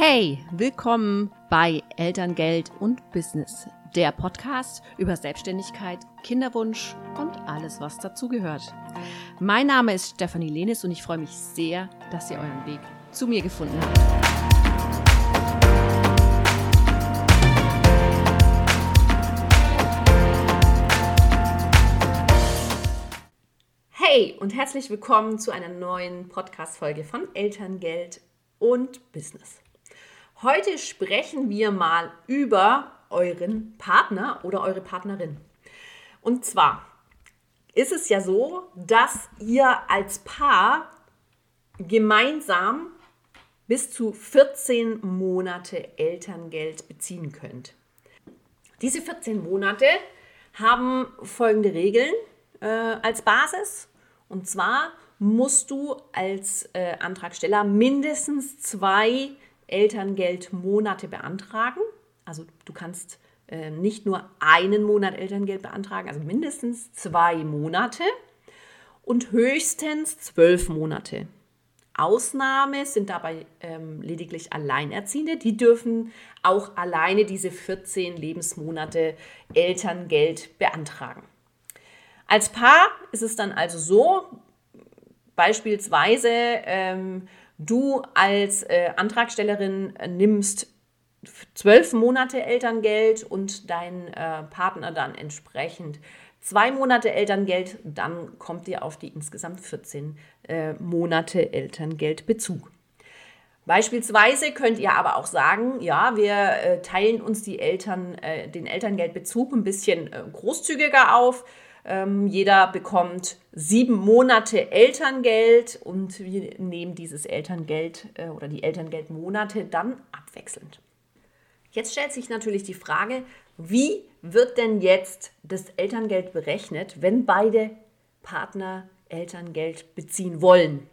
Hey, willkommen bei Elterngeld und Business, der Podcast über Selbstständigkeit, Kinderwunsch und alles, was dazugehört. Mein Name ist Stefanie Lenis und ich freue mich sehr, dass ihr euren Weg zu mir gefunden habt. Hey und herzlich willkommen zu einer neuen Podcast-Folge von Elterngeld und Business. Heute sprechen wir mal über euren Partner oder eure Partnerin. Und zwar ist es ja so, dass ihr als Paar gemeinsam bis zu 14 Monate Elterngeld beziehen könnt. Diese 14 Monate haben folgende Regeln äh, als Basis. Und zwar musst du als äh, Antragsteller mindestens zwei Elterngeldmonate beantragen. Also du kannst äh, nicht nur einen Monat Elterngeld beantragen, also mindestens zwei Monate und höchstens zwölf Monate. Ausnahme sind dabei ähm, lediglich Alleinerziehende. Die dürfen auch alleine diese 14 Lebensmonate Elterngeld beantragen. Als Paar ist es dann also so, beispielsweise ähm, du als äh, Antragstellerin nimmst zwölf Monate Elterngeld und dein äh, Partner dann entsprechend zwei Monate Elterngeld, dann kommt ihr auf die insgesamt 14 äh, Monate Elterngeldbezug. Beispielsweise könnt ihr aber auch sagen, ja, wir äh, teilen uns die Eltern, äh, den Elterngeldbezug ein bisschen äh, großzügiger auf. Ähm, jeder bekommt sieben Monate Elterngeld und wir nehmen dieses Elterngeld äh, oder die Elterngeldmonate dann abwechselnd. Jetzt stellt sich natürlich die Frage, wie wird denn jetzt das Elterngeld berechnet, wenn beide Partner Elterngeld beziehen wollen?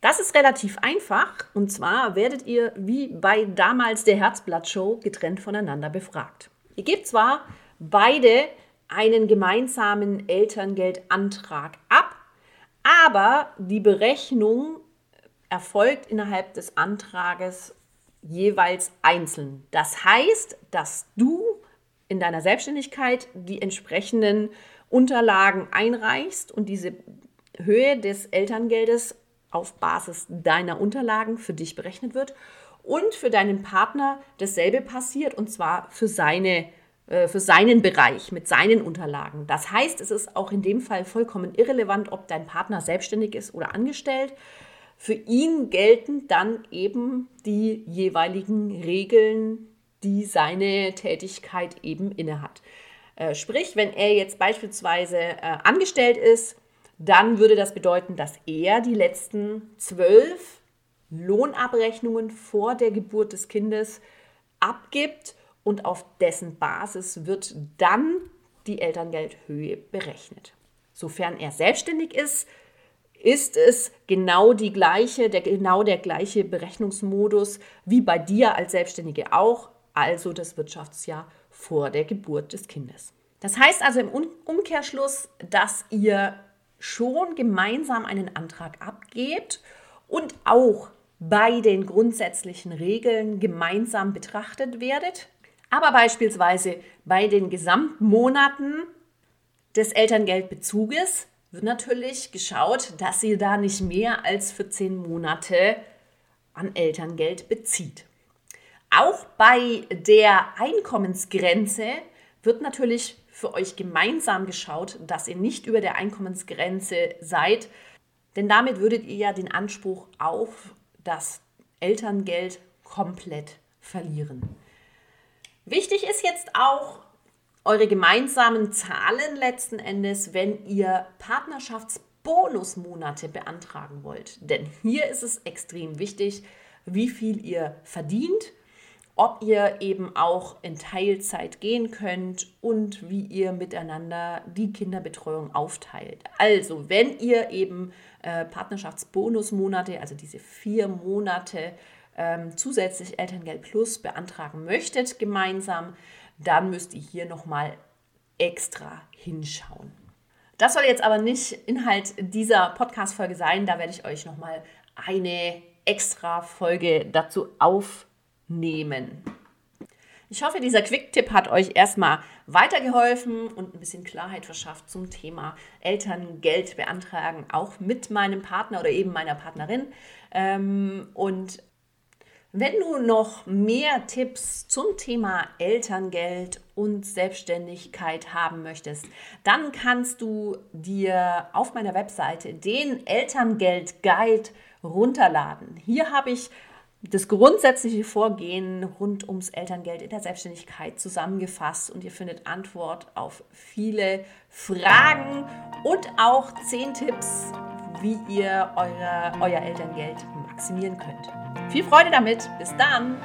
Das ist relativ einfach und zwar werdet ihr wie bei damals der Herzblatt-Show getrennt voneinander befragt. Ihr gebt zwar beide einen gemeinsamen Elterngeldantrag ab, aber die Berechnung erfolgt innerhalb des Antrages jeweils einzeln. Das heißt, dass du in deiner Selbstständigkeit die entsprechenden Unterlagen einreichst und diese Höhe des Elterngeldes auf Basis deiner Unterlagen für dich berechnet wird und für deinen Partner dasselbe passiert und zwar für seine für seinen Bereich mit seinen Unterlagen. Das heißt, es ist auch in dem Fall vollkommen irrelevant, ob dein Partner selbstständig ist oder angestellt. Für ihn gelten dann eben die jeweiligen Regeln, die seine Tätigkeit eben innehat. Äh, sprich, wenn er jetzt beispielsweise äh, angestellt ist, dann würde das bedeuten, dass er die letzten zwölf Lohnabrechnungen vor der Geburt des Kindes abgibt und auf dessen Basis wird dann die Elterngeldhöhe berechnet. Sofern er selbstständig ist, ist es genau die gleiche, der, genau der gleiche Berechnungsmodus wie bei dir als Selbstständige auch, also das Wirtschaftsjahr vor der Geburt des Kindes. Das heißt also im Umkehrschluss, dass ihr schon gemeinsam einen Antrag abgebt und auch bei den grundsätzlichen Regeln gemeinsam betrachtet werdet. Aber beispielsweise bei den Gesamtmonaten des Elterngeldbezuges wird natürlich geschaut, dass sie da nicht mehr als 14 Monate an Elterngeld bezieht. Auch bei der Einkommensgrenze wird natürlich für euch gemeinsam geschaut, dass ihr nicht über der Einkommensgrenze seid, denn damit würdet ihr ja den Anspruch auf das Elterngeld komplett verlieren. Wichtig ist jetzt auch eure gemeinsamen Zahlen letzten Endes, wenn ihr Partnerschaftsbonusmonate beantragen wollt. Denn hier ist es extrem wichtig, wie viel ihr verdient, ob ihr eben auch in Teilzeit gehen könnt und wie ihr miteinander die Kinderbetreuung aufteilt. Also, wenn ihr eben äh, Partnerschaftsbonusmonate, also diese vier Monate ähm, zusätzlich Elterngeld Plus beantragen möchtet gemeinsam, dann müsst ihr hier nochmal extra hinschauen. Das soll jetzt aber nicht Inhalt dieser Podcast-Folge sein. Da werde ich euch nochmal eine extra Folge dazu aufnehmen. Ich hoffe, dieser Quick-Tipp hat euch erstmal weitergeholfen und ein bisschen Klarheit verschafft zum Thema Elterngeld beantragen, auch mit meinem Partner oder eben meiner Partnerin. Ähm, und wenn du noch mehr Tipps zum Thema Elterngeld und Selbstständigkeit haben möchtest, dann kannst du dir auf meiner Webseite den Elterngeld Guide runterladen. Hier habe ich das grundsätzliche Vorgehen rund ums Elterngeld in der Selbstständigkeit zusammengefasst und ihr findet Antwort auf viele Fragen und auch zehn Tipps, wie ihr eure, euer Elterngeld maximieren könnt. Viel Freude damit. Bis dann.